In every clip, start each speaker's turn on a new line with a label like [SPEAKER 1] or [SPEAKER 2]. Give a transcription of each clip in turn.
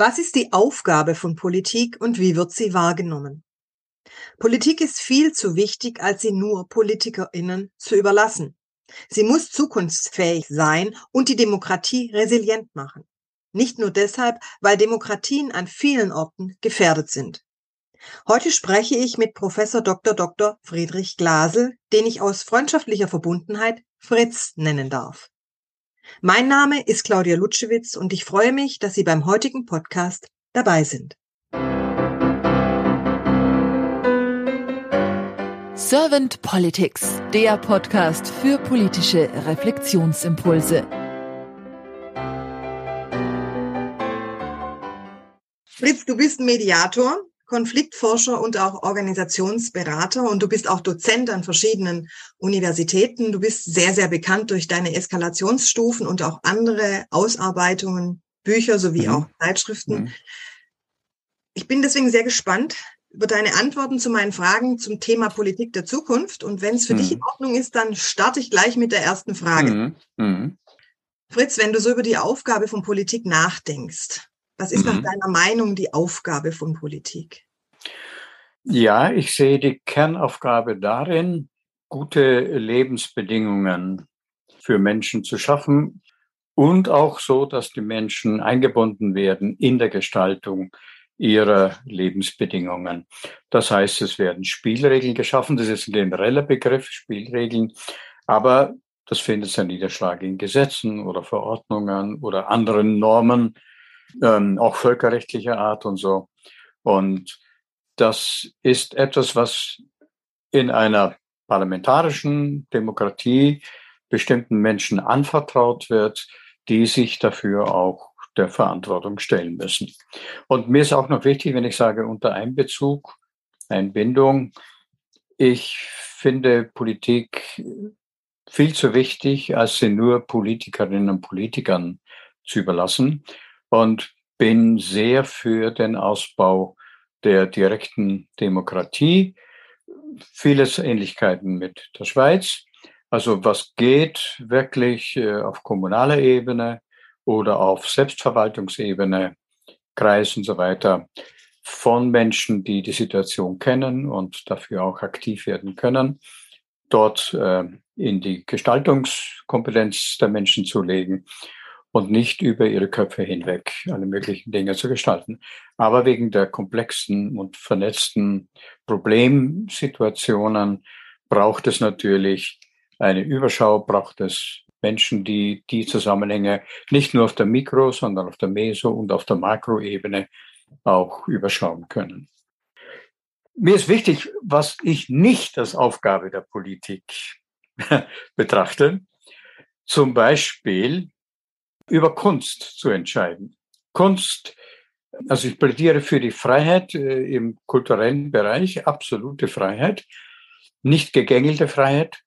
[SPEAKER 1] Was ist die Aufgabe von Politik und wie wird sie wahrgenommen? Politik ist viel zu wichtig, als sie nur PolitikerInnen zu überlassen. Sie muss zukunftsfähig sein und die Demokratie resilient machen. Nicht nur deshalb, weil Demokratien an vielen Orten gefährdet sind. Heute spreche ich mit Professor Dr. Dr. Friedrich Glasel, den ich aus freundschaftlicher Verbundenheit Fritz nennen darf. Mein Name ist Claudia Lutschewitz und ich freue mich, dass Sie beim heutigen Podcast dabei sind.
[SPEAKER 2] Servant Politics, der Podcast für politische Reflexionsimpulse.
[SPEAKER 1] Fritz, du bist Mediator, Konfliktforscher und auch Organisationsberater und du bist auch Dozent an verschiedenen Universitäten. Du bist sehr, sehr bekannt durch deine Eskalationsstufen und auch andere Ausarbeitungen, Bücher sowie mhm. auch Zeitschriften. Mhm. Ich bin deswegen sehr gespannt über deine Antworten zu meinen Fragen zum Thema Politik der Zukunft. Und wenn es für mhm. dich in Ordnung ist, dann starte ich gleich mit der ersten Frage. Mhm. mhm. Fritz, wenn du so über die Aufgabe von Politik nachdenkst, was ist nach mhm. deiner Meinung die Aufgabe von Politik?
[SPEAKER 3] Ja, ich sehe die Kernaufgabe darin, gute Lebensbedingungen für Menschen zu schaffen und auch so, dass die Menschen eingebunden werden in der Gestaltung ihrer Lebensbedingungen. Das heißt, es werden Spielregeln geschaffen. Das ist ein genereller Begriff, Spielregeln. Aber das findet seinen Niederschlag in Gesetzen oder Verordnungen oder anderen Normen, ähm, auch völkerrechtlicher Art und so. Und das ist etwas, was in einer parlamentarischen Demokratie bestimmten Menschen anvertraut wird, die sich dafür auch der Verantwortung stellen müssen. Und mir ist auch noch wichtig, wenn ich sage unter Einbezug, Einbindung, ich finde Politik viel zu wichtig, als sie nur Politikerinnen und Politikern zu überlassen und bin sehr für den Ausbau der direkten Demokratie. Vieles Ähnlichkeiten mit der Schweiz. Also was geht wirklich äh, auf kommunaler Ebene oder auf Selbstverwaltungsebene, Kreis und so weiter von Menschen, die die Situation kennen und dafür auch aktiv werden können, dort äh, in die Gestaltungskompetenz der Menschen zu legen und nicht über ihre Köpfe hinweg alle möglichen Dinge zu gestalten. Aber wegen der komplexen und vernetzten Problemsituationen braucht es natürlich eine Überschau, braucht es Menschen, die die Zusammenhänge nicht nur auf der Mikro, sondern auf der Meso- und auf der Makroebene auch überschauen können. Mir ist wichtig, was ich nicht als Aufgabe der Politik betrachte, zum Beispiel über Kunst zu entscheiden. Kunst, also ich plädiere für die Freiheit äh, im kulturellen Bereich, absolute Freiheit, nicht gegängelte Freiheit,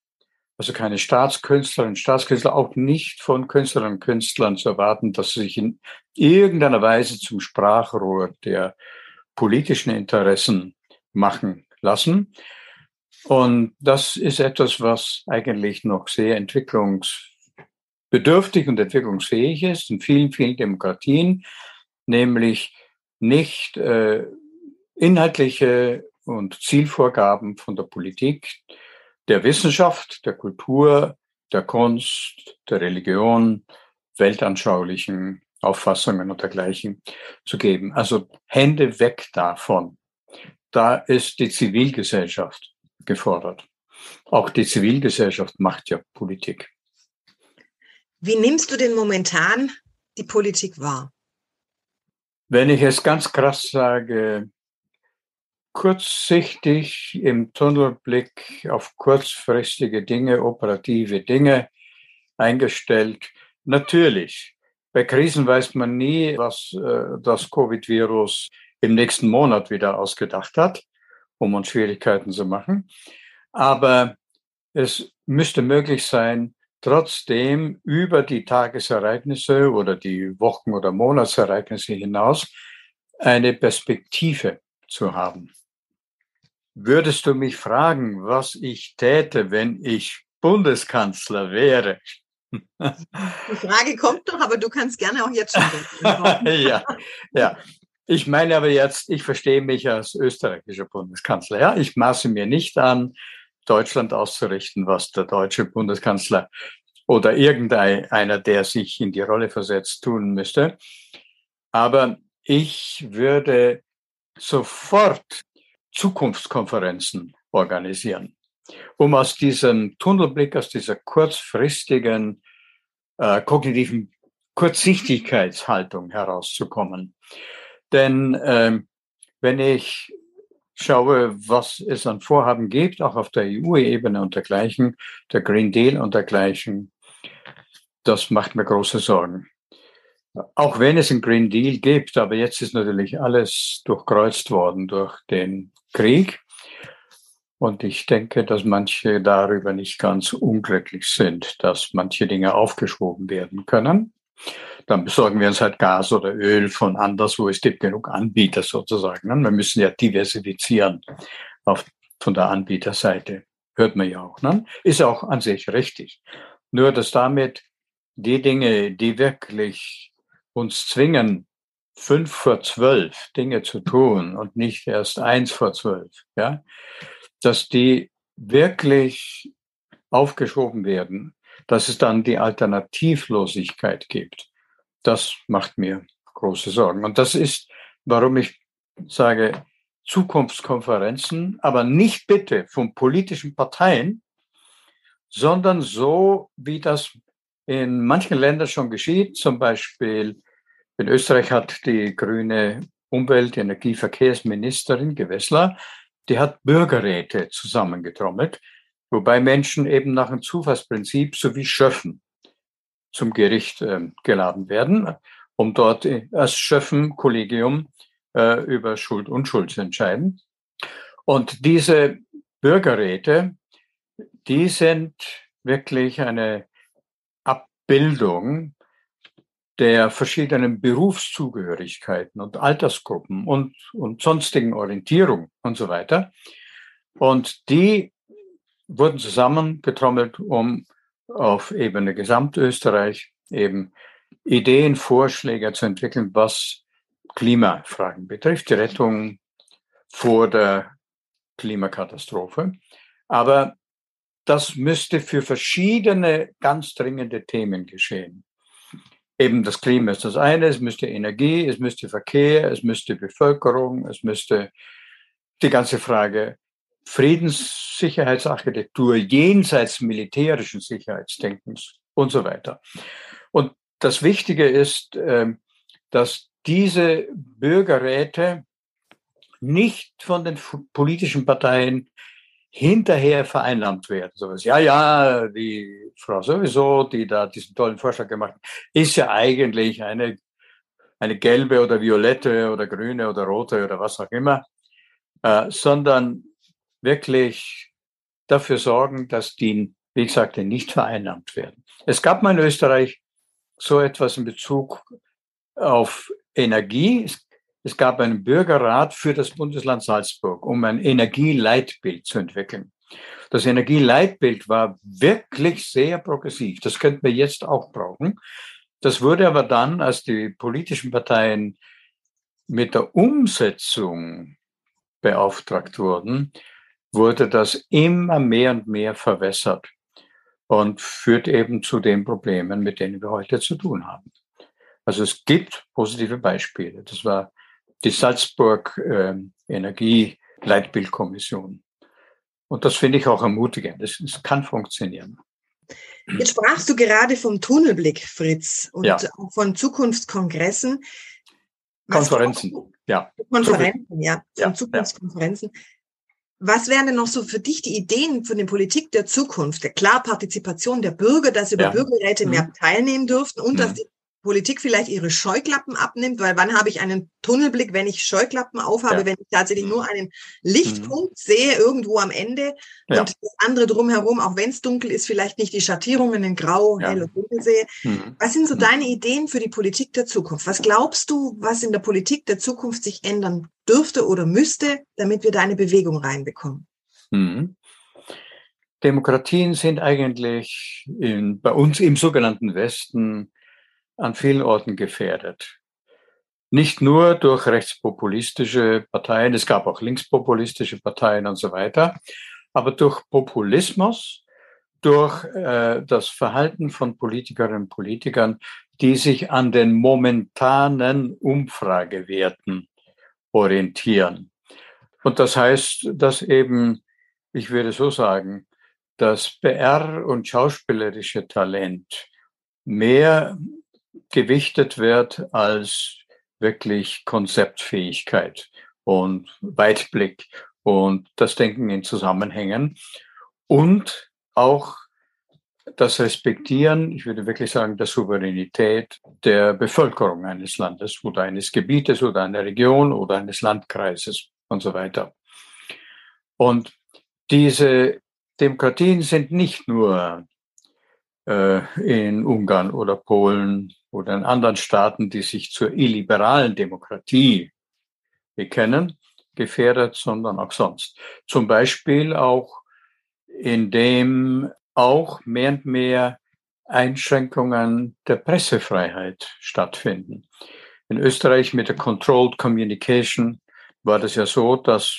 [SPEAKER 3] also keine Staatskünstlerinnen und Staatskünstler, auch nicht von Künstlerinnen und Künstlern zu erwarten, dass sie sich in irgendeiner Weise zum Sprachrohr der politischen Interessen machen lassen. Und das ist etwas, was eigentlich noch sehr entwicklungs bedürftig und entwicklungsfähig ist in vielen, vielen Demokratien, nämlich nicht äh, inhaltliche und Zielvorgaben von der Politik, der Wissenschaft, der Kultur, der Kunst, der Religion, weltanschaulichen Auffassungen und dergleichen zu geben. Also Hände weg davon. Da ist die Zivilgesellschaft gefordert. Auch die Zivilgesellschaft macht ja Politik.
[SPEAKER 1] Wie nimmst du denn momentan die Politik wahr?
[SPEAKER 3] Wenn ich es ganz krass sage, kurzsichtig im Tunnelblick auf kurzfristige Dinge, operative Dinge eingestellt. Natürlich, bei Krisen weiß man nie, was äh, das Covid-Virus im nächsten Monat wieder ausgedacht hat, um uns Schwierigkeiten zu machen. Aber es müsste möglich sein, trotzdem über die Tagesereignisse oder die Wochen- oder Monatsereignisse hinaus eine Perspektive zu haben. Würdest du mich fragen, was ich täte, wenn ich Bundeskanzler wäre?
[SPEAKER 1] Die Frage kommt noch, aber du kannst gerne auch jetzt schon.
[SPEAKER 3] ja, ja. Ich meine aber jetzt, ich verstehe mich als österreichischer Bundeskanzler. Ja, ich maße mir nicht an, Deutschland auszurichten, was der deutsche Bundeskanzler oder irgendeiner, der sich in die Rolle versetzt, tun müsste. Aber ich würde sofort Zukunftskonferenzen organisieren, um aus diesem Tunnelblick, aus dieser kurzfristigen äh, kognitiven Kurzsichtigkeitshaltung herauszukommen. Denn ähm, wenn ich schaue, was es an Vorhaben gibt, auch auf der EU-Ebene und dergleichen, der Green Deal und dergleichen, das macht mir große Sorgen. Auch wenn es einen Green Deal gibt, aber jetzt ist natürlich alles durchkreuzt worden durch den Krieg. Und ich denke, dass manche darüber nicht ganz unglücklich sind, dass manche Dinge aufgeschoben werden können. Dann besorgen wir uns halt Gas oder Öl von anderswo. Es gibt genug Anbieter sozusagen. Ne? Wir müssen ja diversifizieren auf, von der Anbieterseite. Hört man ja auch. Ne? Ist auch an sich richtig. Nur, dass damit die Dinge, die wirklich uns zwingen, fünf vor zwölf Dinge zu tun und nicht erst eins vor zwölf, ja, dass die wirklich aufgeschoben werden, dass es dann die Alternativlosigkeit gibt. Das macht mir große Sorgen. Und das ist, warum ich sage, Zukunftskonferenzen, aber nicht bitte von politischen Parteien, sondern so, wie das in manchen Ländern schon geschieht. Zum Beispiel in Österreich hat die grüne Umwelt-, Energie-, Verkehrsministerin Gewessler, die hat Bürgerräte zusammengetrommelt, wobei Menschen eben nach dem Zufallsprinzip sowie Schöffen zum Gericht äh, geladen werden, um dort äh, als Schöffen-Kollegium äh, über Schuld und Schuld zu entscheiden. Und diese Bürgerräte, die sind wirklich eine Abbildung der verschiedenen Berufszugehörigkeiten und Altersgruppen und, und sonstigen Orientierung und so weiter. Und die wurden zusammengetrommelt, um auf Ebene Gesamtösterreich eben Ideen, Vorschläge zu entwickeln, was Klimafragen betrifft, die Rettung vor der Klimakatastrophe. Aber das müsste für verschiedene ganz dringende Themen geschehen. Eben das Klima ist das eine, es müsste Energie, es müsste Verkehr, es müsste Bevölkerung, es müsste die ganze Frage Friedenssicherheitsarchitektur jenseits militärischen Sicherheitsdenkens und so weiter. Und das Wichtige ist, ähm, dass diese Bürgerräte nicht von den politischen Parteien hinterher vereinnahmt werden. Ja, ja, die Frau sowieso, die da diesen tollen Vorschlag gemacht hat, ist ja eigentlich eine, eine gelbe oder violette oder grüne oder rote oder was auch immer, äh, sondern wirklich dafür sorgen, dass die, wie ich sagte, nicht vereinnahmt werden. Es gab mal in Österreich so etwas in Bezug auf Energie. Es, gab einen Bürgerrat für das Bundesland Salzburg, um ein Energieleitbild zu entwickeln. Das Energieleitbild war wirklich sehr progressiv. Das könnten wir jetzt auch brauchen. Das wurde aber dann, als die politischen Parteien mit der Umsetzung beauftragt wurden, wurde das immer mehr und mehr verwässert und führt eben zu den Problemen, mit denen wir heute zu tun haben. Also es gibt positive Beispiele. Das war die Salzburg äh, Energieleitbildkommission. Und das finde ich auch ermutigend. Es, es kann funktionieren.
[SPEAKER 1] Jetzt sprachst du gerade vom Tunnelblick, Fritz, und ja. von Zukunftskongressen.
[SPEAKER 3] Konferenzen, ja.
[SPEAKER 1] Konferenzen, ja, von ja, Zukunftskonferenzen. Was wären denn noch so für dich die Ideen für die Politik der Zukunft? Klar, Partizipation der Bürger, dass über ja. Bürgerräte mhm. mehr teilnehmen dürften und mhm. dass die Politik vielleicht ihre Scheuklappen abnimmt, weil wann habe ich einen Tunnelblick, wenn ich Scheuklappen aufhabe, ja. wenn ich tatsächlich nur einen Lichtpunkt mhm. sehe irgendwo am Ende ja. und das andere drumherum, auch wenn es dunkel ist, vielleicht nicht die Schattierungen in Grau, ja. Hell und Dunkel sehe. Mhm. Was sind so mhm. deine Ideen für die Politik der Zukunft? Was glaubst du, was in der Politik der Zukunft sich ändern dürfte oder müsste, damit wir da eine Bewegung reinbekommen?
[SPEAKER 3] Mhm. Demokratien sind eigentlich in, bei uns im sogenannten Westen an vielen Orten gefährdet. Nicht nur durch rechtspopulistische Parteien, es gab auch linkspopulistische Parteien und so weiter, aber durch Populismus, durch äh, das Verhalten von Politikerinnen und Politikern, die sich an den momentanen Umfragewerten orientieren. Und das heißt, dass eben, ich würde so sagen, das PR und schauspielerische Talent mehr gewichtet wird als wirklich Konzeptfähigkeit und Weitblick und das Denken in Zusammenhängen und auch das Respektieren, ich würde wirklich sagen, der Souveränität der Bevölkerung eines Landes oder eines Gebietes oder einer Region oder eines Landkreises und so weiter. Und diese Demokratien sind nicht nur in Ungarn oder Polen oder in anderen Staaten, die sich zur illiberalen Demokratie bekennen, gefährdet, sondern auch sonst. Zum Beispiel auch, indem auch mehr und mehr Einschränkungen der Pressefreiheit stattfinden. In Österreich mit der Controlled Communication war das ja so, dass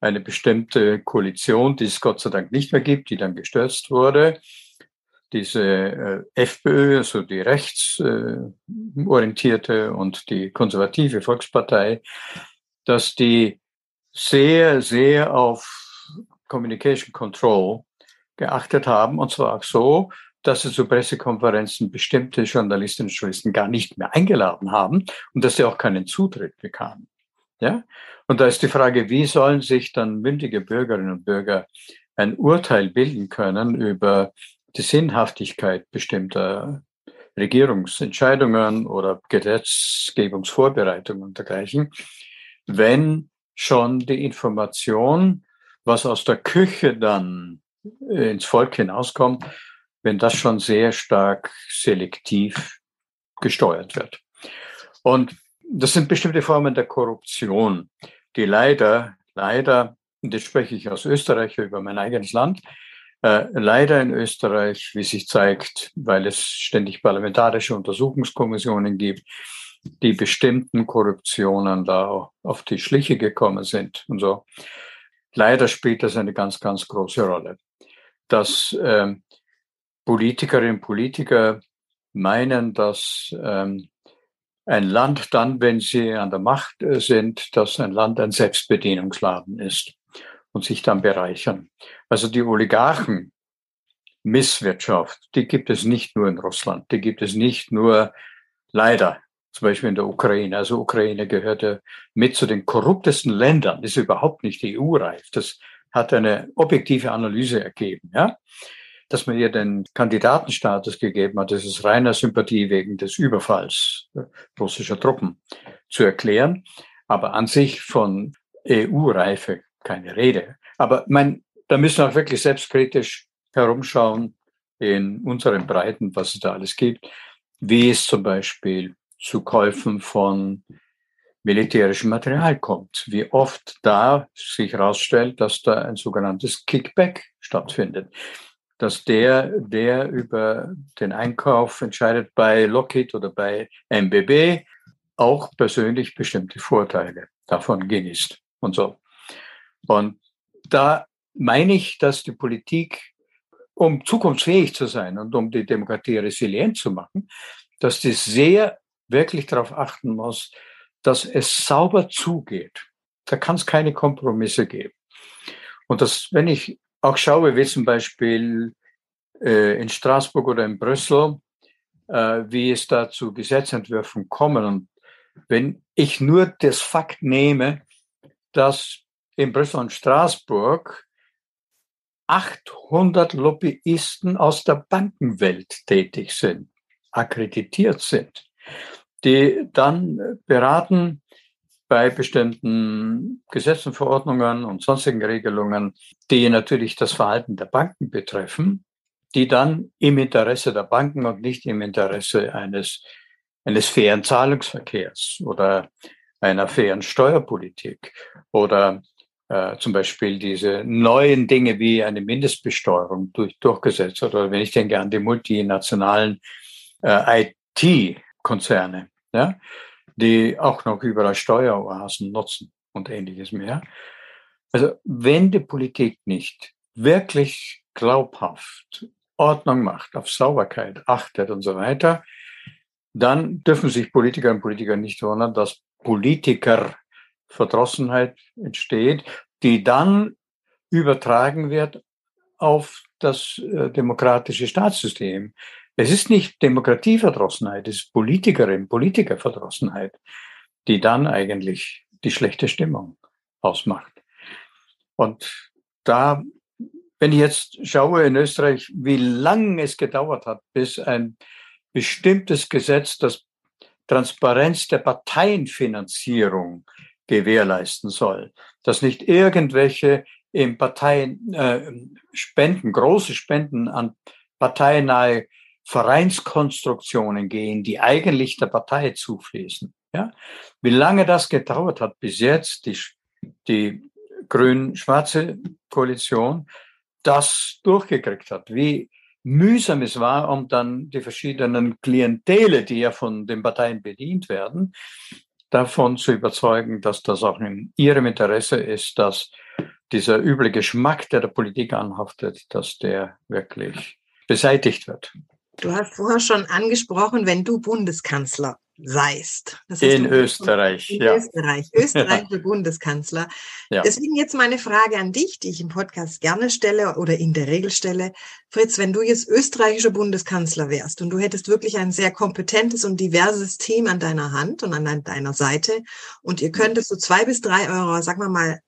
[SPEAKER 3] eine bestimmte Koalition, die es Gott sei Dank nicht mehr gibt, die dann gestürzt wurde, diese äh, FPÖ, also die rechtsorientierte äh, und die konservative Volkspartei, dass die sehr, sehr auf Communication Control geachtet haben. Und zwar auch so, dass sie zu Pressekonferenzen bestimmte Journalistinnen und Journalisten gar nicht mehr eingeladen haben und dass sie auch keinen Zutritt bekamen. Ja? Und da ist die Frage, wie sollen sich dann mündige Bürgerinnen und Bürger ein Urteil bilden können über die Sinnhaftigkeit bestimmter Regierungsentscheidungen oder Gesetzgebungsvorbereitungen und dergleichen, wenn schon die Information, was aus der Küche dann ins Volk hinauskommt, wenn das schon sehr stark selektiv gesteuert wird. Und das sind bestimmte Formen der Korruption, die leider, leider, und jetzt spreche ich aus Österreich über mein eigenes Land, äh, leider in Österreich, wie sich zeigt, weil es ständig parlamentarische Untersuchungskommissionen gibt, die bestimmten Korruptionen da auf die Schliche gekommen sind und so. Leider spielt das eine ganz, ganz große Rolle. Dass ähm, Politikerinnen und Politiker meinen, dass ähm, ein Land dann, wenn sie an der Macht äh, sind, dass ein Land ein Selbstbedienungsladen ist und sich dann bereichern. Also die Oligarchen, Misswirtschaft, die gibt es nicht nur in Russland, die gibt es nicht nur leider, zum Beispiel in der Ukraine. Also Ukraine gehört ja mit zu den korruptesten Ländern, ist überhaupt nicht EU-reif. Das hat eine objektive Analyse ergeben, ja. Dass man ihr den Kandidatenstatus gegeben hat, das ist reiner Sympathie wegen des Überfalls russischer Truppen zu erklären. Aber an sich von EU-Reife keine Rede. Aber mein, da müssen wir auch wirklich selbstkritisch herumschauen in unseren Breiten, was es da alles gibt, wie es zum Beispiel zu Käufen von militärischem Material kommt, wie oft da sich herausstellt, dass da ein sogenanntes Kickback stattfindet, dass der, der über den Einkauf entscheidet bei Lockheed oder bei MBB, auch persönlich bestimmte Vorteile davon genießt und so. Und da meine ich, dass die Politik, um zukunftsfähig zu sein und um die Demokratie resilient zu machen, dass die sehr wirklich darauf achten muss, dass es sauber zugeht. Da kann es keine Kompromisse geben. Und das, wenn ich auch schaue, wie zum Beispiel äh, in Straßburg oder in Brüssel, äh, wie es da zu Gesetzentwürfen kommen. Und wenn ich nur das Fakt nehme, dass in Brüssel und Straßburg 800 Lobbyisten aus der Bankenwelt tätig sind, akkreditiert sind, die dann beraten bei bestimmten Gesetzen, Verordnungen und sonstigen Regelungen, die natürlich das Verhalten der Banken betreffen, die dann im Interesse der Banken und nicht im Interesse eines, eines fairen Zahlungsverkehrs oder einer fairen Steuerpolitik oder äh, zum Beispiel diese neuen Dinge wie eine Mindestbesteuerung durch, durchgesetzt oder wenn ich denke an die multinationalen äh, IT-Konzerne, ja, die auch noch überall Steueroasen nutzen und ähnliches mehr. Also wenn die Politik nicht wirklich glaubhaft Ordnung macht, auf Sauberkeit achtet und so weiter, dann dürfen sich Politiker und Politiker nicht wundern, dass Politiker Verdrossenheit entsteht, die dann übertragen wird auf das äh, demokratische Staatssystem. Es ist nicht Demokratieverdrossenheit, es ist Politikerin, Politikerverdrossenheit, die dann eigentlich die schlechte Stimmung ausmacht. Und da, wenn ich jetzt schaue in Österreich, wie lange es gedauert hat, bis ein bestimmtes Gesetz, das Transparenz der Parteienfinanzierung gewährleisten soll, dass nicht irgendwelche im Parteien äh, Spenden, große Spenden an parteinahe Vereinskonstruktionen gehen, die eigentlich der Partei zufließen. Ja? Wie lange das gedauert hat bis jetzt, die, die grün-schwarze Koalition das durchgekriegt hat, wie mühsam es war, um dann die verschiedenen Klientele, die ja von den Parteien bedient werden, davon zu überzeugen, dass das auch in ihrem Interesse ist, dass dieser üble Geschmack, der der Politik anhaftet, dass der wirklich beseitigt wird.
[SPEAKER 1] Du hast vorher schon angesprochen, wenn du Bundeskanzler seist.
[SPEAKER 3] in Österreich.
[SPEAKER 1] In ja. Österreich. Österreichischer Bundeskanzler. Ja. Deswegen jetzt meine Frage an dich, die ich im Podcast gerne stelle oder in der Regel stelle. Fritz, wenn du jetzt österreichischer Bundeskanzler wärst und du hättest wirklich ein sehr kompetentes und diverses Team an deiner Hand und an deiner Seite und ihr könntet so zwei bis drei Euro, sagen wir mal,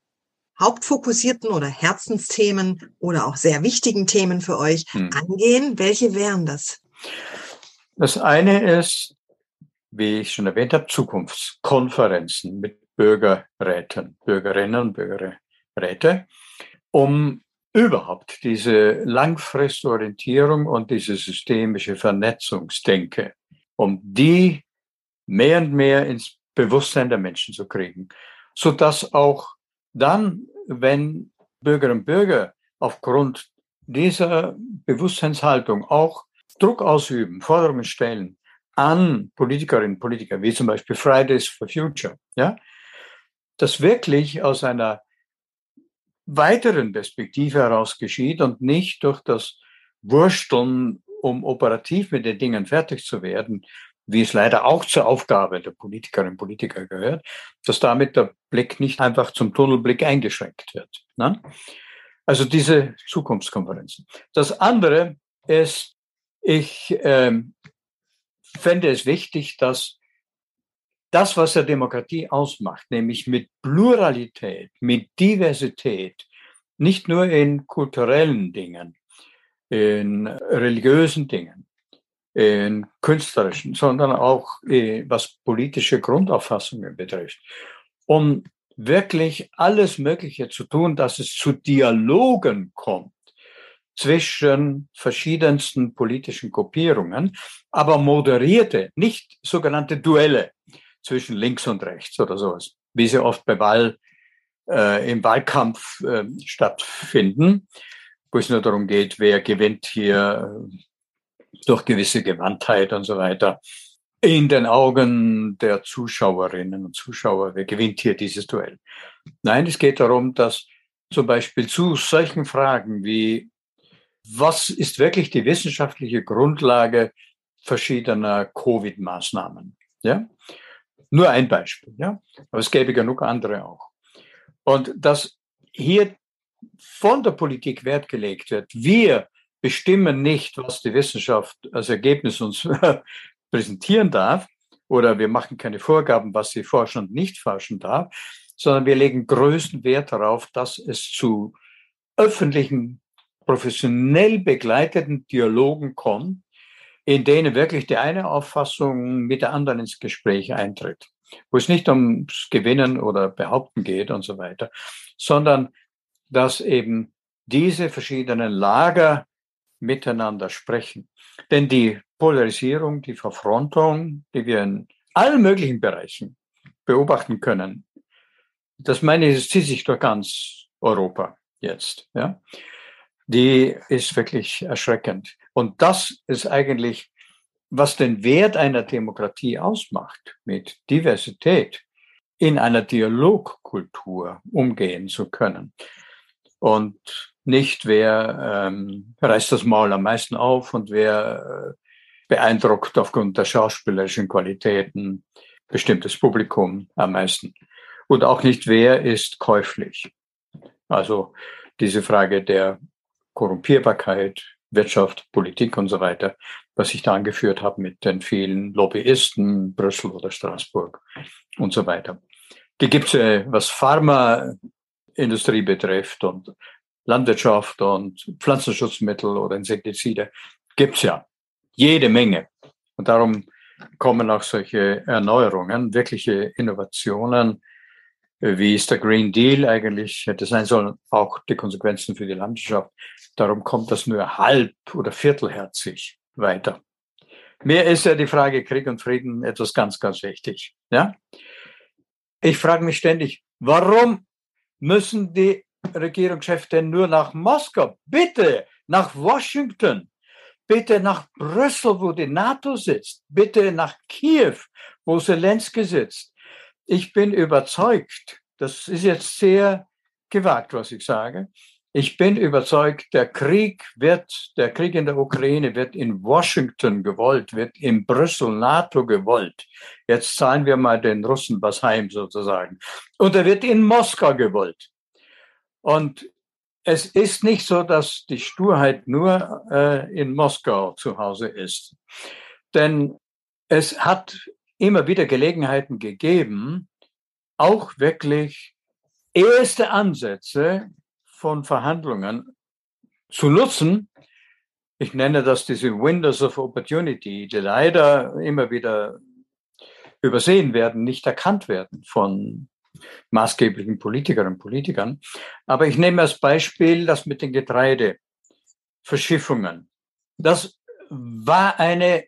[SPEAKER 1] hauptfokussierten oder Herzensthemen oder auch sehr wichtigen Themen für euch hm. angehen, welche wären das?
[SPEAKER 3] Das eine ist, wie ich schon erwähnt habe, Zukunftskonferenzen mit Bürgerräten, Bürgerinnen und Bürgerräte, um überhaupt diese Langfristorientierung und diese systemische Vernetzungsdenke, um die mehr und mehr ins Bewusstsein der Menschen zu kriegen, so dass auch dann, wenn Bürgerinnen und Bürger aufgrund dieser Bewusstseinshaltung auch Druck ausüben, Forderungen stellen an Politikerinnen und Politiker, wie zum Beispiel Fridays for Future, ja, das wirklich aus einer weiteren Perspektive heraus geschieht und nicht durch das Wursteln, um operativ mit den Dingen fertig zu werden, wie es leider auch zur Aufgabe der Politikerinnen und Politiker gehört, dass damit der Blick nicht einfach zum Tunnelblick eingeschränkt wird. Ne? Also diese Zukunftskonferenzen. Das andere ist, ich ähm, fände es wichtig, dass das, was der Demokratie ausmacht, nämlich mit Pluralität, mit Diversität, nicht nur in kulturellen Dingen, in religiösen Dingen, in künstlerischen, sondern auch äh, was politische Grundauffassungen betrifft, um wirklich alles Mögliche zu tun, dass es zu Dialogen kommt zwischen verschiedensten politischen Gruppierungen, aber moderierte, nicht sogenannte Duelle zwischen links und rechts oder sowas, wie sie oft bei Wahl, äh, im Wahlkampf äh, stattfinden, wo es nur darum geht, wer gewinnt hier äh, durch gewisse Gewandtheit und so weiter. In den Augen der Zuschauerinnen und Zuschauer, wer gewinnt hier dieses Duell? Nein, es geht darum, dass zum Beispiel zu solchen Fragen wie was ist wirklich die wissenschaftliche Grundlage verschiedener Covid-Maßnahmen? Ja? Nur ein Beispiel, ja. Aber es gäbe genug andere auch. Und dass hier von der Politik Wert gelegt wird, wir bestimmen nicht, was die Wissenschaft als Ergebnis uns präsentieren darf, oder wir machen keine Vorgaben, was sie forschen und nicht forschen darf, sondern wir legen größten Wert darauf, dass es zu öffentlichen professionell begleiteten Dialogen kommt, in denen wirklich die eine Auffassung mit der anderen ins Gespräch eintritt, wo es nicht ums Gewinnen oder Behaupten geht und so weiter, sondern dass eben diese verschiedenen Lager miteinander sprechen. Denn die Polarisierung, die Verfrontung, die wir in allen möglichen Bereichen beobachten können, das meine ich, zieht sich durch ganz Europa jetzt, ja, die ist wirklich erschreckend. Und das ist eigentlich, was den Wert einer Demokratie ausmacht, mit Diversität in einer Dialogkultur umgehen zu können. Und nicht, wer ähm, reißt das Maul am meisten auf und wer äh, beeindruckt aufgrund der schauspielerischen Qualitäten bestimmtes Publikum am meisten. Und auch nicht, wer ist käuflich. Also diese Frage der Korrumpierbarkeit, Wirtschaft, Politik und so weiter, was ich da angeführt habe mit den vielen Lobbyisten, Brüssel oder Straßburg und so weiter. Die gibt es, was Pharmaindustrie betrifft und Landwirtschaft und Pflanzenschutzmittel oder Insektizide, gibt es ja jede Menge. Und darum kommen auch solche Erneuerungen, wirkliche Innovationen, wie ist der Green Deal eigentlich hätte sein sollen, auch die Konsequenzen für die Landwirtschaft. Darum kommt das nur halb oder viertelherzig weiter. Mir ist ja die Frage Krieg und Frieden etwas ganz, ganz wichtig. Ja? Ich frage mich ständig, warum müssen die Regierungschefs denn nur nach Moskau? Bitte nach Washington, bitte nach Brüssel, wo die NATO sitzt, bitte nach Kiew, wo Zelensky sitzt ich bin überzeugt, das ist jetzt sehr gewagt, was ich sage. Ich bin überzeugt, der Krieg wird, der Krieg in der Ukraine wird in Washington gewollt, wird in Brüssel NATO gewollt. Jetzt zahlen wir mal den Russen was heim sozusagen. Und er wird in Moskau gewollt. Und es ist nicht so, dass die Sturheit nur äh, in Moskau zu Hause ist. Denn es hat immer wieder Gelegenheiten gegeben, auch wirklich erste Ansätze von Verhandlungen zu nutzen. Ich nenne das diese Windows of Opportunity, die leider immer wieder übersehen werden, nicht erkannt werden von maßgeblichen Politikerinnen und Politikern. Aber ich nehme als Beispiel das mit den Getreideverschiffungen. Das war eine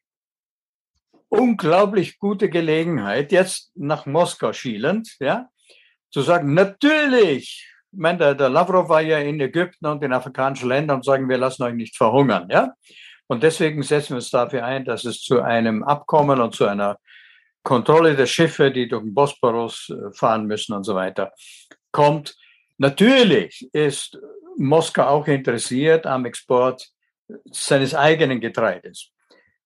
[SPEAKER 3] unglaublich gute Gelegenheit, jetzt nach Moskau schielend, ja, zu sagen, natürlich, ich meine, der, der Lavrov war ja in Ägypten und in afrikanischen Ländern und sagen, wir lassen euch nicht verhungern, ja. Und deswegen setzen wir uns dafür ein, dass es zu einem Abkommen und zu einer Kontrolle der Schiffe, die durch den Bosporus äh, fahren müssen und so weiter, kommt. Natürlich ist Moskau auch interessiert am Export seines eigenen Getreides.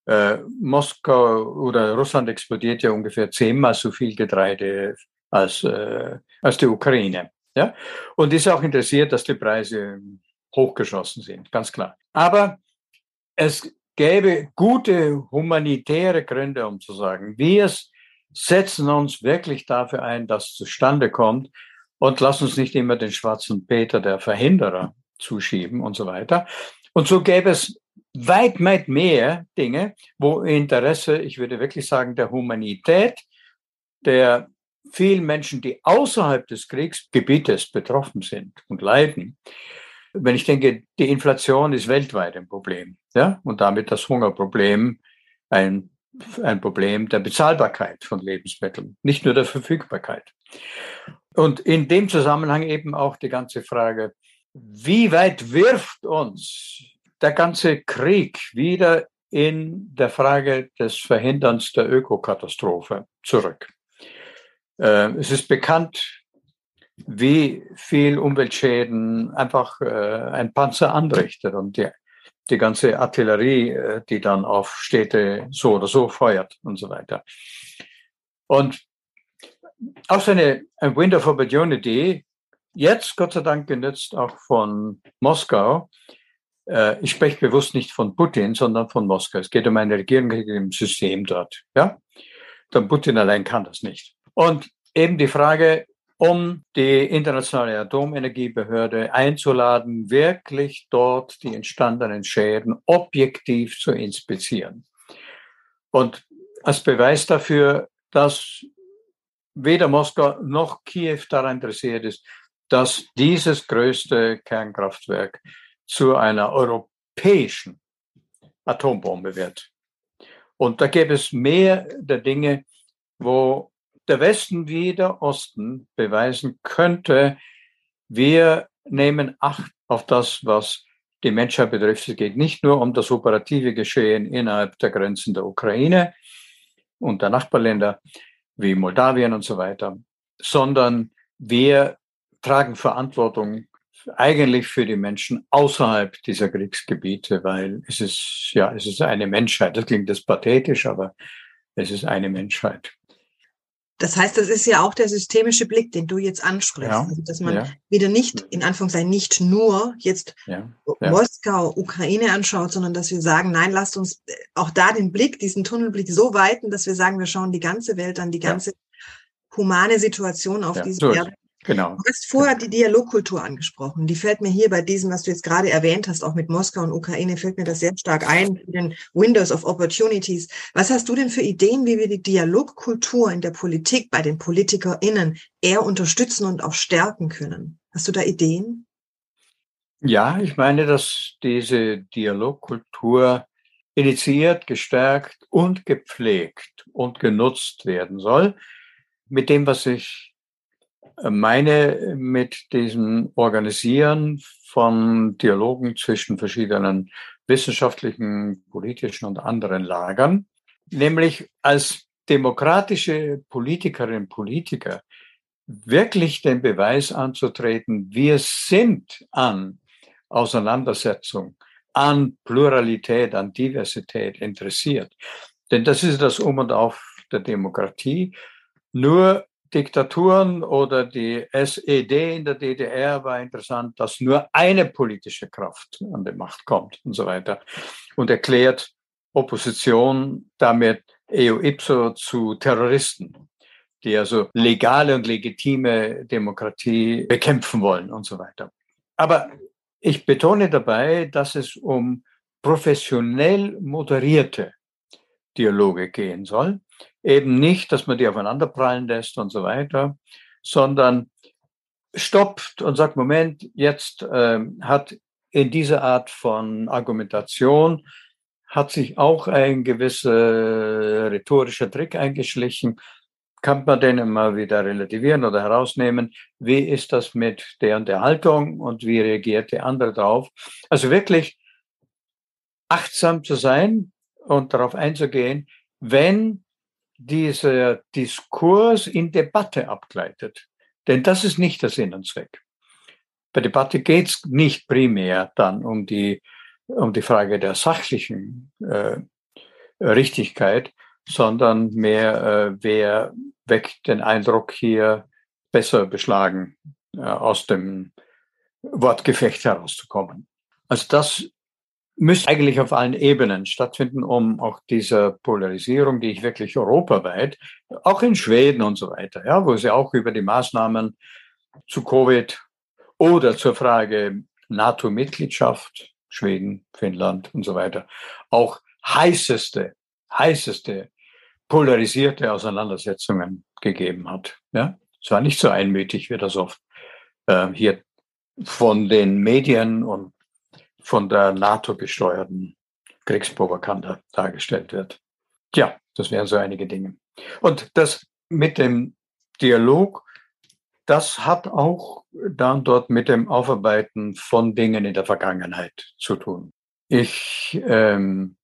[SPEAKER 3] Äh, Moskau oder Russland exportiert ja ungefähr zehnmal so viel Getreide als, äh, als die Ukraine. Ja? Und ist auch interessiert, dass die Preise hochgeschossen sind, ganz klar. Aber es gäbe gute humanitäre Gründe, um zu sagen, wir setzen uns wirklich dafür ein, dass zustande kommt und lassen uns nicht immer den schwarzen Peter der Verhinderer zuschieben und so weiter. Und so gäbe es weit, weit mehr Dinge, wo Interesse, ich würde wirklich sagen, der Humanität, der vielen Menschen, die außerhalb des Kriegsgebietes betroffen sind und leiden. Wenn ich denke, die Inflation ist weltweit ein Problem, ja, und damit das Hungerproblem ein, ein Problem der Bezahlbarkeit von Lebensmitteln, nicht nur der Verfügbarkeit. Und in dem Zusammenhang eben auch die ganze Frage, wie weit wirft uns der ganze Krieg wieder in der Frage des Verhinderns der Ökokatastrophe zurück. Äh, es ist bekannt, wie viel Umweltschäden einfach äh, ein Panzer anrichtet und die, die ganze Artillerie, äh, die dann auf Städte so oder so feuert und so weiter. Und auch so eine, ein Window of Opportunity, jetzt Gott sei Dank genützt auch von Moskau, äh, ich spreche bewusst nicht von Putin, sondern von Moskau. Es geht um eine Regierung im System dort. Ja? Dann Putin allein kann das nicht. Und eben die Frage, um die internationale Atomenergiebehörde einzuladen, wirklich dort die entstandenen Schäden objektiv zu inspizieren. Und als Beweis dafür, dass weder Moskau noch Kiew daran interessiert ist, dass dieses größte Kernkraftwerk zu einer europäischen Atombombe wird. Und da gäbe es mehr der Dinge, wo der Westen wie der Osten beweisen könnte, wir nehmen Acht auf das, was die Menschheit betrifft. Es geht nicht nur um das operative Geschehen innerhalb der Grenzen der Ukraine und der Nachbarländer wie Moldawien und so weiter, sondern wir tragen Verantwortung eigentlich für die Menschen außerhalb dieser Kriegsgebiete, weil es ist, ja, es ist eine Menschheit. Das klingt jetzt pathetisch, aber es ist eine Menschheit.
[SPEAKER 1] Das heißt, das ist ja auch der systemische Blick, den du jetzt ansprichst. Ja, also, dass man ja. wieder nicht, in Anführungszeichen, nicht nur jetzt ja, Moskau, Ukraine anschaut, sondern dass wir sagen, nein, lasst uns auch da den Blick, diesen Tunnelblick so weiten, dass wir sagen, wir schauen die ganze Welt an, die ganze humane Situation auf diese Erde
[SPEAKER 3] Genau.
[SPEAKER 1] Du hast vorher die Dialogkultur angesprochen. Die fällt mir hier bei diesem, was du jetzt gerade erwähnt hast, auch mit Moskau und Ukraine, fällt mir das sehr stark ein, den Windows of Opportunities. Was hast du denn für Ideen, wie wir die Dialogkultur in der Politik bei den PolitikerInnen eher unterstützen und auch stärken können? Hast du da Ideen?
[SPEAKER 3] Ja, ich meine, dass diese Dialogkultur initiiert, gestärkt und gepflegt und genutzt werden soll. Mit dem, was ich meine mit diesem Organisieren von Dialogen zwischen verschiedenen wissenschaftlichen, politischen und anderen Lagern, nämlich als demokratische Politikerinnen und Politiker wirklich den Beweis anzutreten, wir sind an Auseinandersetzung, an Pluralität, an Diversität interessiert. Denn das ist das Um und Auf der Demokratie. Nur Diktaturen oder die SED in der DDR war interessant, dass nur eine politische Kraft an die Macht kommt und so weiter und erklärt Opposition damit eo ipso zu Terroristen, die also legale und legitime Demokratie bekämpfen wollen und so weiter. Aber ich betone dabei, dass es um professionell moderierte Dialoge gehen soll eben nicht, dass man die aufeinanderprallen lässt und so weiter, sondern stoppt und sagt, Moment, jetzt äh, hat in dieser Art von Argumentation hat sich auch ein gewisser rhetorischer Trick eingeschlichen. Kann man den immer wieder relativieren oder herausnehmen? Wie ist das mit der und der Haltung und wie reagiert der andere darauf? Also wirklich achtsam zu sein und darauf einzugehen, wenn dieser Diskurs in Debatte abgleitet. Denn das ist nicht der Sinn und Zweck. Bei Debatte geht es nicht primär dann um die, um die Frage der sachlichen äh, Richtigkeit, sondern mehr, äh, wer weckt den Eindruck, hier besser beschlagen äh, aus dem Wortgefecht herauszukommen. Also das müsste eigentlich auf allen Ebenen stattfinden, um auch dieser Polarisierung, die ich wirklich europaweit, auch in Schweden und so weiter, ja, wo sie auch über die Maßnahmen zu Covid oder zur Frage NATO-Mitgliedschaft, Schweden, Finnland und so weiter, auch heißeste, heißeste polarisierte Auseinandersetzungen gegeben hat. Ja, es war nicht so einmütig, wie das oft äh, hier von den Medien und von der NATO gesteuerten Kriegspropaganda dargestellt wird. Tja, das wären so einige Dinge. Und das mit dem Dialog, das hat auch dann dort mit dem Aufarbeiten von Dingen in der Vergangenheit zu tun. Ich ähm,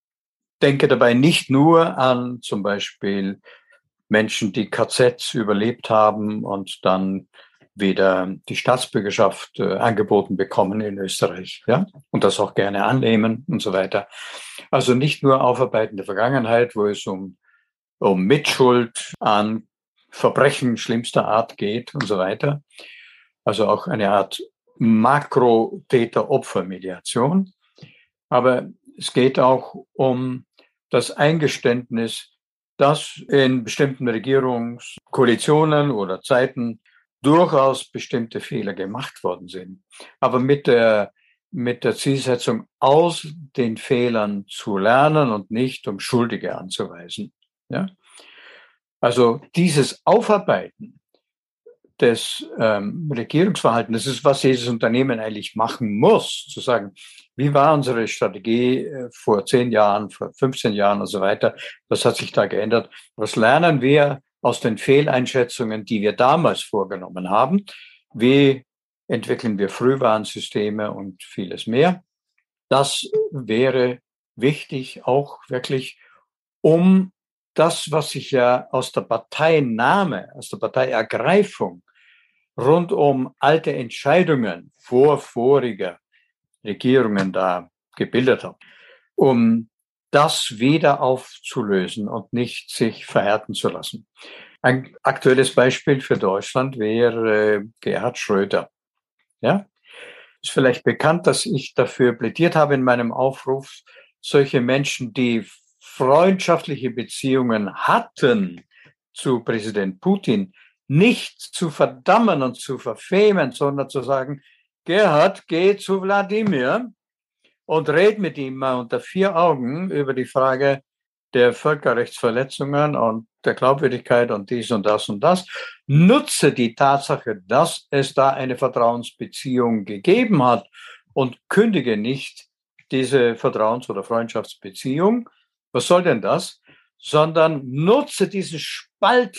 [SPEAKER 3] denke dabei nicht nur an zum Beispiel Menschen, die KZs überlebt haben und dann wieder die Staatsbürgerschaft äh, angeboten bekommen in Österreich, ja, und das auch gerne annehmen und so weiter. Also nicht nur Aufarbeiten der Vergangenheit, wo es um, um Mitschuld an Verbrechen schlimmster Art geht und so weiter. Also auch eine Art Makro-Täter-Opfer-Mediation. Aber es geht auch um das Eingeständnis, dass in bestimmten Regierungskoalitionen oder Zeiten durchaus bestimmte Fehler gemacht worden sind. Aber mit der, mit der Zielsetzung, aus den Fehlern zu lernen und nicht um Schuldige anzuweisen. Ja? Also dieses Aufarbeiten des ähm, Regierungsverhaltens, das ist, was jedes Unternehmen eigentlich machen muss, zu sagen, wie war unsere Strategie äh, vor zehn Jahren, vor 15 Jahren und so weiter, was hat sich da geändert, was lernen wir aus den Fehleinschätzungen, die wir damals vorgenommen haben. Wie entwickeln wir Frühwarnsysteme und vieles mehr. Das wäre wichtig, auch wirklich, um das, was sich ja aus der Parteinahme, aus der Parteiergreifung rund um alte Entscheidungen vor voriger Regierungen da gebildet hat, um das wieder aufzulösen und nicht sich verhärten zu lassen. Ein aktuelles Beispiel für Deutschland wäre äh, Gerhard Schröder. Ja, ist vielleicht bekannt, dass ich dafür plädiert habe in meinem Aufruf, solche Menschen, die freundschaftliche Beziehungen hatten zu Präsident Putin, nicht zu verdammen und zu verfemen, sondern zu sagen, Gerhard, geh zu Wladimir und red mit ihm mal unter vier Augen über die Frage der Völkerrechtsverletzungen und der Glaubwürdigkeit und dies und das und das. Nutze die Tatsache, dass es da eine Vertrauensbeziehung gegeben hat und kündige nicht diese Vertrauens- oder Freundschaftsbeziehung. Was soll denn das? Sondern nutze diesen Spalt,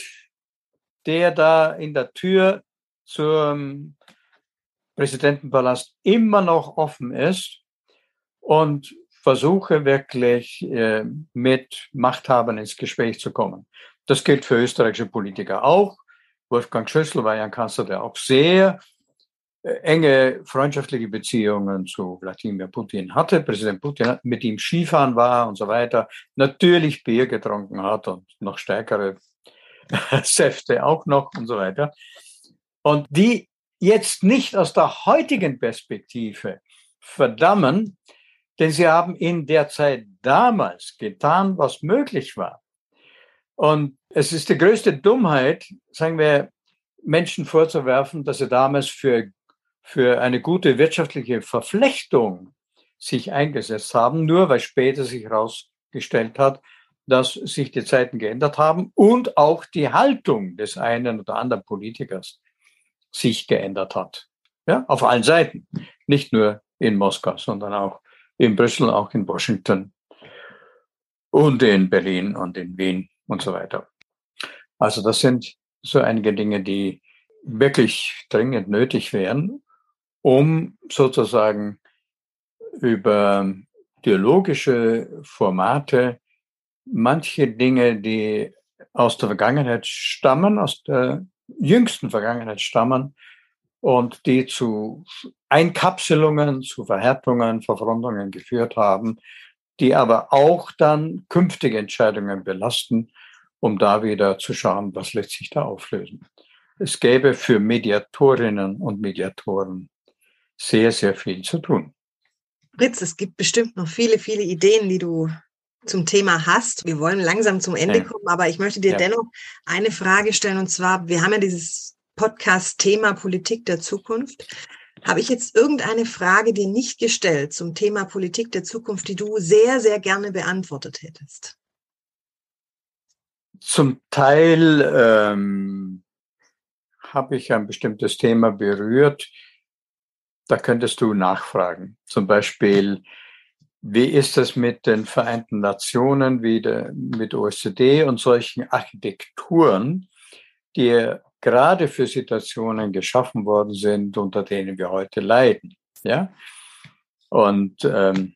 [SPEAKER 3] der da in der Tür zum Präsidentenpalast immer noch offen ist und versuche wirklich äh, mit Machthabern ins Gespräch zu kommen. Das gilt für österreichische Politiker auch. Wolfgang Schüssel war ja ein Kanzler, der auch sehr äh, enge freundschaftliche Beziehungen zu Wladimir Putin hatte. Präsident Putin mit ihm Skifahren war und so weiter. Natürlich Bier getrunken hat und noch stärkere Säfte auch noch und so weiter. Und die jetzt nicht aus der heutigen Perspektive verdammen, denn sie haben in der Zeit damals getan, was möglich war. Und es ist die größte Dummheit, sagen wir, Menschen vorzuwerfen, dass sie damals für, für eine gute wirtschaftliche Verflechtung sich eingesetzt haben, nur weil später sich herausgestellt hat, dass sich die Zeiten geändert haben und auch die Haltung des einen oder anderen Politikers sich geändert hat. Ja, auf allen Seiten. Nicht nur in Moskau, sondern auch in Brüssel, auch in Washington und in Berlin und in Wien und so weiter. Also das sind so einige Dinge, die wirklich dringend nötig wären, um sozusagen über dialogische Formate manche Dinge, die aus der Vergangenheit stammen, aus der jüngsten Vergangenheit stammen und die zu Einkapselungen, zu Verhärtungen, Verfrontungen geführt haben, die aber auch dann künftige Entscheidungen belasten, um da wieder zu schauen, was lässt sich da auflösen. Es gäbe für Mediatorinnen und Mediatoren sehr, sehr viel zu tun.
[SPEAKER 1] Fritz, es gibt bestimmt noch viele, viele Ideen, die du zum Thema hast. Wir wollen langsam zum Ende kommen, aber ich möchte dir ja. dennoch eine Frage stellen. Und zwar, wir haben ja dieses Podcast-Thema Politik der Zukunft. Habe ich jetzt irgendeine Frage dir nicht gestellt zum Thema Politik der Zukunft, die du sehr, sehr gerne beantwortet hättest?
[SPEAKER 3] Zum Teil ähm, habe ich ein bestimmtes Thema berührt. Da könntest du nachfragen. Zum Beispiel, wie ist es mit den Vereinten Nationen, wie de, mit OSZE und solchen Architekturen, die gerade für Situationen geschaffen worden sind, unter denen wir heute leiden? Ja? Und ähm,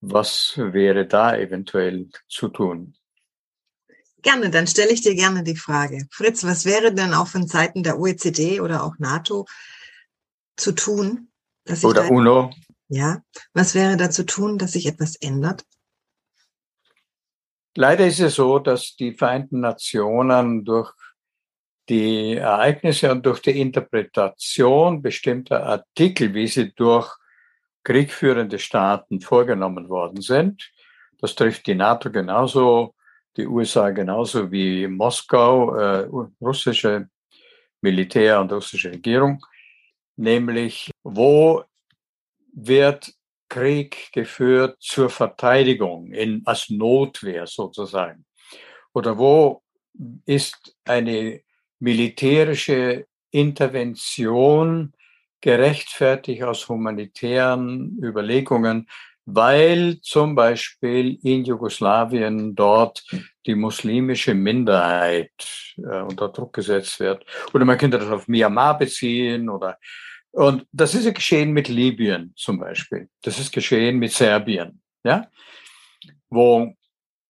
[SPEAKER 3] was wäre da eventuell zu tun?
[SPEAKER 1] Gerne, dann stelle ich dir gerne die Frage. Fritz, was wäre denn auch von Seiten der OECD oder auch NATO zu tun?
[SPEAKER 3] oder UNO?
[SPEAKER 1] Ja, was wäre da zu tun, dass sich etwas ändert?
[SPEAKER 3] Leider ist es so, dass die Vereinten Nationen durch die Ereignisse und durch die Interpretation bestimmter Artikel, wie sie durch kriegführende Staaten vorgenommen worden sind, das trifft die NATO genauso, die USA genauso wie Moskau, äh, russische Militär und russische Regierung, nämlich wo wird Krieg geführt zur Verteidigung, in, als Notwehr sozusagen? Oder wo ist eine militärische Intervention gerechtfertigt aus humanitären Überlegungen, weil zum Beispiel in Jugoslawien dort die muslimische Minderheit äh, unter Druck gesetzt wird. Oder man könnte das auf Myanmar beziehen oder und das ist ja geschehen mit Libyen zum Beispiel. Das ist geschehen mit Serbien, ja, wo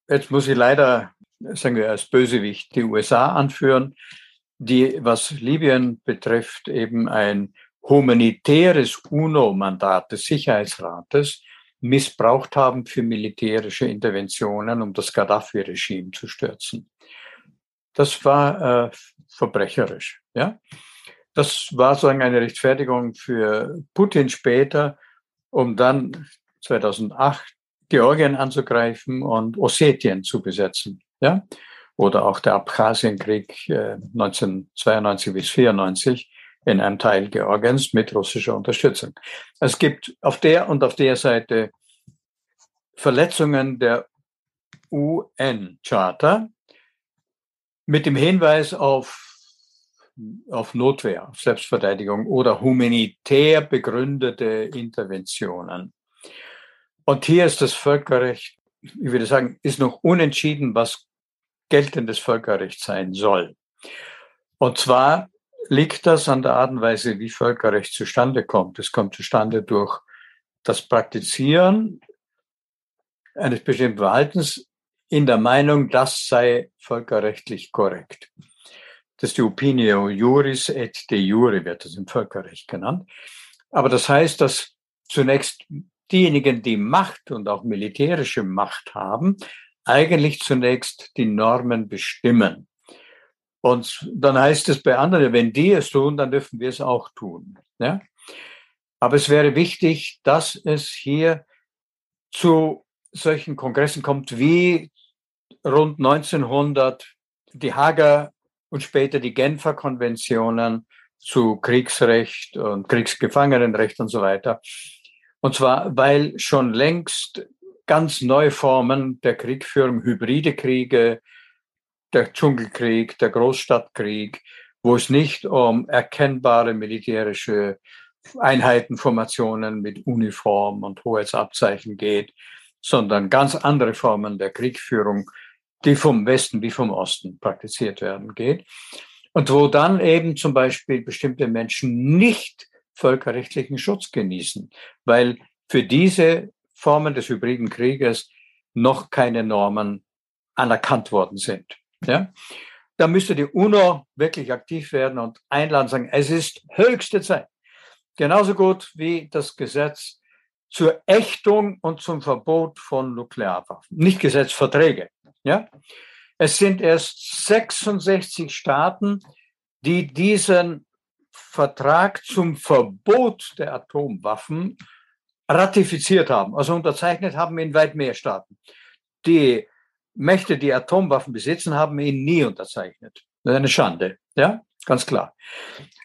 [SPEAKER 3] jetzt muss ich leider sagen wir als Bösewicht die USA anführen, die was Libyen betrifft eben ein humanitäres UNO-Mandat des Sicherheitsrates missbraucht haben für militärische Interventionen, um das Gaddafi-Regime zu stürzen. Das war äh, verbrecherisch. Ja? Das war sozusagen eine Rechtfertigung für Putin später, um dann 2008 Georgien anzugreifen und Ossetien zu besetzen. Ja? Oder auch der Abchasienkrieg äh, 1992 bis 1994 in einem Teil Georgiens mit russischer Unterstützung. Es gibt auf der und auf der Seite Verletzungen der UN-Charta mit dem Hinweis auf, auf Notwehr, auf Selbstverteidigung oder humanitär begründete Interventionen. Und hier ist das Völkerrecht, ich würde sagen, ist noch unentschieden, was geltendes Völkerrecht sein soll. Und zwar liegt das an der Art und Weise, wie Völkerrecht zustande kommt. Es kommt zustande durch das Praktizieren eines bestimmten Verhaltens in der Meinung, das sei völkerrechtlich korrekt. Das ist die Opinio juris et de jure, wird das im Völkerrecht genannt. Aber das heißt, dass zunächst diejenigen, die Macht und auch militärische Macht haben, eigentlich zunächst die Normen bestimmen. Und dann heißt es bei anderen, wenn die es tun, dann dürfen wir es auch tun. Ja? Aber es wäre wichtig, dass es hier zu solchen Kongressen kommt wie rund 1900 die Hager und später die Genfer Konventionen zu Kriegsrecht und Kriegsgefangenenrecht und so weiter. Und zwar, weil schon längst ganz neue Formen der Kriegführung, hybride Kriege, der Dschungelkrieg, der Großstadtkrieg, wo es nicht um erkennbare militärische Einheitenformationen mit Uniform und Hoheitsabzeichen geht, sondern ganz andere Formen der Kriegführung, die vom Westen wie vom Osten praktiziert werden geht. Und wo dann eben zum Beispiel bestimmte Menschen nicht völkerrechtlichen Schutz genießen, weil für diese Formen des hybriden Krieges noch keine Normen anerkannt worden sind. Ja? Da müsste die UNO wirklich aktiv werden und einladen, sagen, es ist höchste Zeit. Genauso gut wie das Gesetz zur Ächtung und zum Verbot von Nuklearwaffen. Nicht Gesetz, Verträge. Ja? Es sind erst 66 Staaten, die diesen Vertrag zum Verbot der Atomwaffen ratifiziert haben, also unterzeichnet haben in weit mehr Staaten. Die Mächte, die Atomwaffen besitzen, haben ihn nie unterzeichnet. Das ist eine Schande, ja, ganz klar.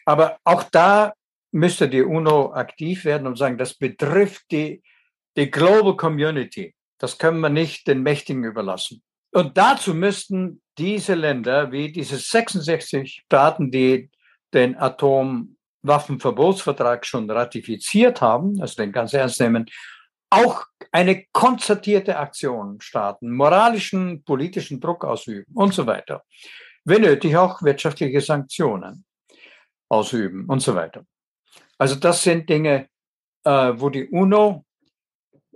[SPEAKER 3] Aber auch da müsste die UNO aktiv werden und sagen, das betrifft die, die Global Community. Das können wir nicht den Mächtigen überlassen. Und dazu müssten diese Länder, wie diese 66 Staaten, die den Atomwaffenverbotsvertrag schon ratifiziert haben, also den ganz ernst nehmen, auch eine konzertierte Aktion starten, moralischen, politischen Druck ausüben und so weiter. Wenn nötig auch wirtschaftliche Sanktionen ausüben und so weiter. Also das sind Dinge, äh, wo die UNO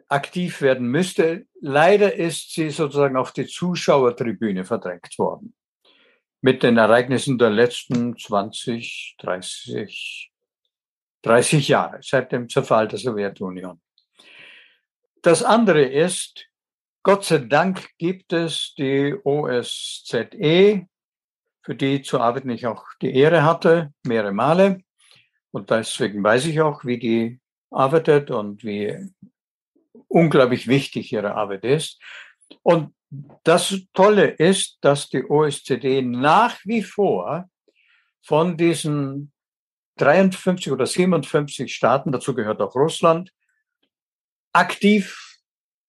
[SPEAKER 3] aktiv werden müsste. Leider ist sie sozusagen auf die Zuschauertribüne verdrängt worden. Mit den Ereignissen der letzten 20, 30, 30 Jahre, seit dem Zerfall der Sowjetunion. Das andere ist, Gott sei Dank gibt es die OSZE, für die zur Arbeit ich auch die Ehre hatte, mehrere Male. Und deswegen weiß ich auch, wie die arbeitet und wie unglaublich wichtig ihre Arbeit ist. Und das Tolle ist, dass die OSZE nach wie vor von diesen 53 oder 57 Staaten, dazu gehört auch Russland, aktiv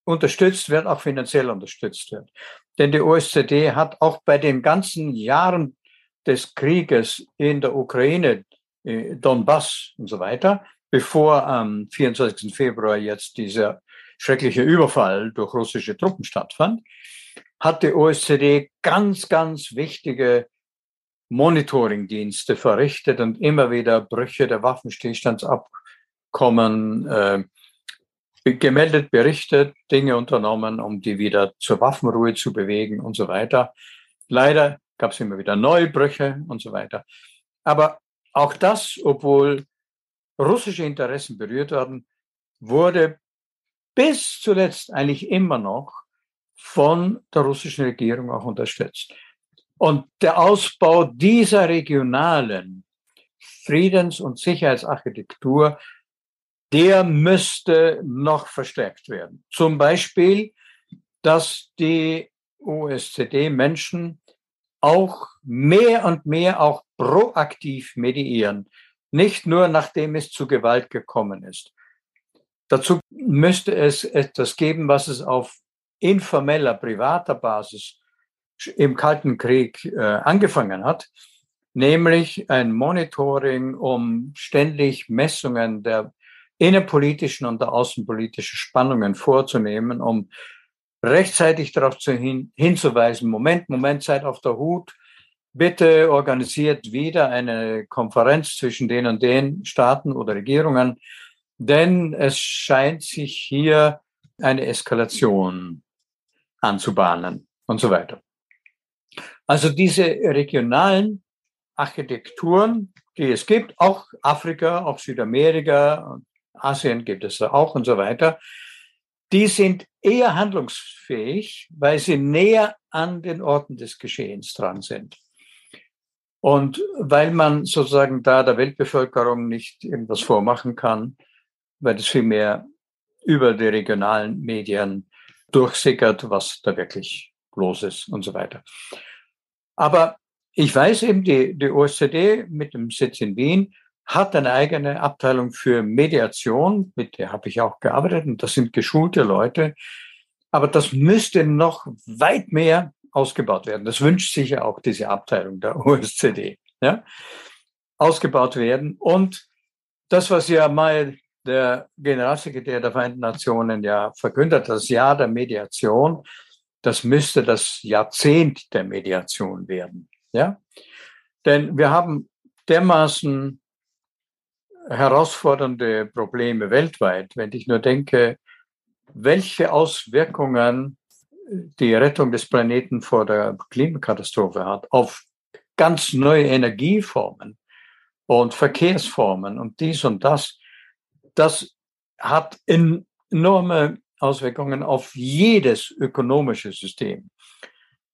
[SPEAKER 3] unterstützt wird, auch finanziell unterstützt wird. Denn die OSZE hat auch bei den ganzen Jahren des Krieges in der Ukraine, äh, Donbass und so weiter, bevor am 24. Februar jetzt dieser schreckliche Überfall durch russische Truppen stattfand, hat die OSZE ganz, ganz wichtige Monitoringdienste verrichtet und immer wieder Brüche der Waffenstillstandsabkommen äh, gemeldet, berichtet, Dinge unternommen, um die wieder zur Waffenruhe zu bewegen und so weiter. Leider gab es immer wieder Neubrüche und so weiter. Aber auch das, obwohl russische Interessen berührt werden, wurde bis zuletzt eigentlich immer noch von der russischen Regierung auch unterstützt. Und der Ausbau dieser regionalen Friedens- und Sicherheitsarchitektur, der müsste noch verstärkt werden. Zum Beispiel, dass die OSZE-Menschen auch mehr und mehr auch proaktiv mediieren, nicht nur nachdem es zu Gewalt gekommen ist. Dazu müsste es etwas geben, was es auf informeller, privater Basis im Kalten Krieg äh, angefangen hat, nämlich ein Monitoring, um ständig Messungen der innenpolitischen und der außenpolitischen Spannungen vorzunehmen, um rechtzeitig darauf zu hin, hinzuweisen, Moment, Moment, seid auf der Hut, bitte organisiert wieder eine Konferenz zwischen den und den Staaten oder Regierungen, denn es scheint sich hier eine Eskalation anzubahnen und so weiter. Also diese regionalen Architekturen, die es gibt, auch Afrika, auch Südamerika, Asien gibt es auch und so weiter, die sind eher handlungsfähig, weil sie näher an den Orten des Geschehens dran sind. Und weil man sozusagen da der Weltbevölkerung nicht irgendwas vormachen kann, weil es vielmehr über die regionalen Medien durchsickert, was da wirklich los ist und so weiter. Aber ich weiß eben, die, die OSZE mit dem Sitz in Wien hat eine eigene Abteilung für Mediation, mit der habe ich auch gearbeitet und das sind geschulte Leute. Aber das müsste noch weit mehr ausgebaut werden. Das wünscht sich ja auch diese Abteilung der OSZE, ja, ausgebaut werden. Und das, was ja mal der Generalsekretär der Vereinten Nationen ja verkündet, das Jahr der Mediation, das müsste das Jahrzehnt der Mediation werden, ja. Denn wir haben dermaßen herausfordernde Probleme weltweit. Wenn ich nur denke, welche Auswirkungen die Rettung des Planeten vor der Klimakatastrophe hat, auf ganz neue Energieformen und Verkehrsformen und dies und das, das hat enorme Auswirkungen auf jedes ökonomische System.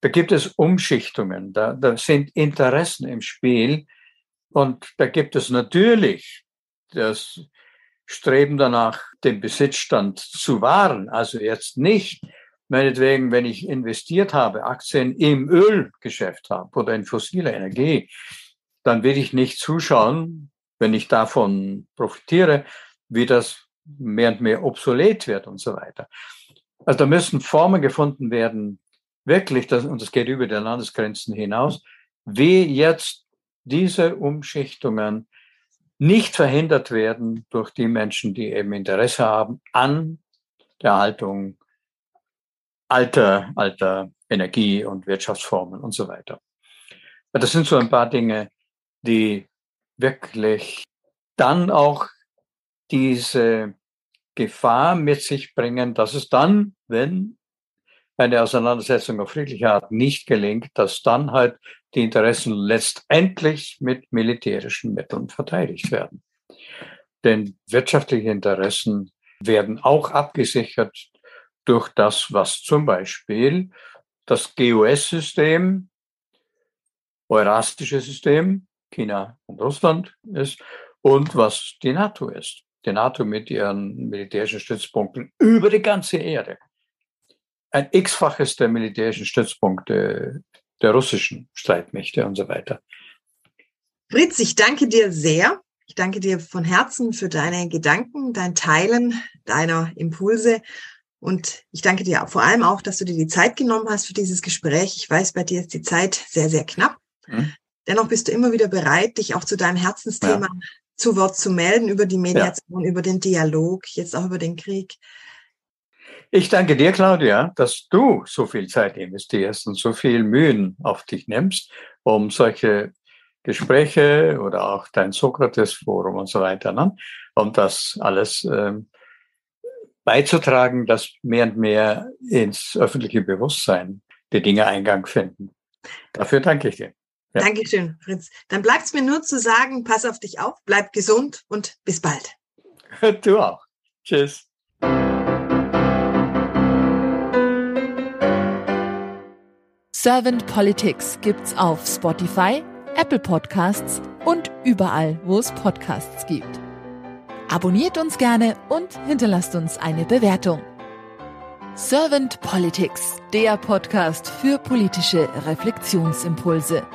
[SPEAKER 3] Da gibt es Umschichtungen, da, da sind Interessen im Spiel und da gibt es natürlich das Streben danach, den Besitzstand zu wahren. Also jetzt nicht, meinetwegen, wenn ich investiert habe, Aktien im Ölgeschäft habe oder in fossile Energie, dann will ich nicht zuschauen, wenn ich davon profitiere, wie das mehr und mehr obsolet wird und so weiter. Also da müssen Formen gefunden werden, wirklich, das, und das geht über die Landesgrenzen hinaus, wie jetzt diese Umschichtungen nicht verhindert werden durch die Menschen, die eben Interesse haben an der Haltung alter, alter Energie- und Wirtschaftsformen und so weiter. Das sind so ein paar Dinge, die wirklich dann auch diese Gefahr mit sich bringen, dass es dann, wenn eine Auseinandersetzung auf friedliche Art nicht gelingt, dass dann halt die Interessen letztendlich mit militärischen Mitteln verteidigt werden. Denn wirtschaftliche Interessen werden auch abgesichert durch das, was zum Beispiel das GUS-System, Eurastische System, China und Russland ist und was die NATO ist. Die NATO mit ihren militärischen Stützpunkten über die ganze Erde. Ein x-faches der militärischen Stützpunkte der russischen Streitmächte und so weiter.
[SPEAKER 1] Fritz, ich danke dir sehr. Ich danke dir von Herzen für deine Gedanken, dein Teilen deiner Impulse. Und ich danke dir vor allem auch, dass du dir die Zeit genommen hast für dieses Gespräch. Ich weiß, bei dir ist die Zeit sehr, sehr knapp. Hm. Dennoch bist du immer wieder bereit, dich auch zu deinem Herzensthema ja. Zu Wort zu melden, über die Mediation, ja. über den Dialog, jetzt auch über den Krieg.
[SPEAKER 3] Ich danke dir, Claudia, dass du so viel Zeit investierst und so viel Mühen auf dich nimmst, um solche Gespräche oder auch dein Sokrates-Forum und so weiter, ne? um das alles ähm, beizutragen, dass mehr und mehr ins öffentliche Bewusstsein die Dinge Eingang finden. Dafür danke ich dir.
[SPEAKER 1] Ja. Dankeschön, Fritz. Dann bleibt es mir nur zu sagen, pass auf dich auf, bleib gesund und bis bald.
[SPEAKER 3] Du auch. Tschüss.
[SPEAKER 2] Servant Politics gibt's auf Spotify, Apple Podcasts und überall, wo es Podcasts gibt. Abonniert uns gerne und hinterlasst uns eine Bewertung. Servant Politics, der Podcast für politische Reflexionsimpulse.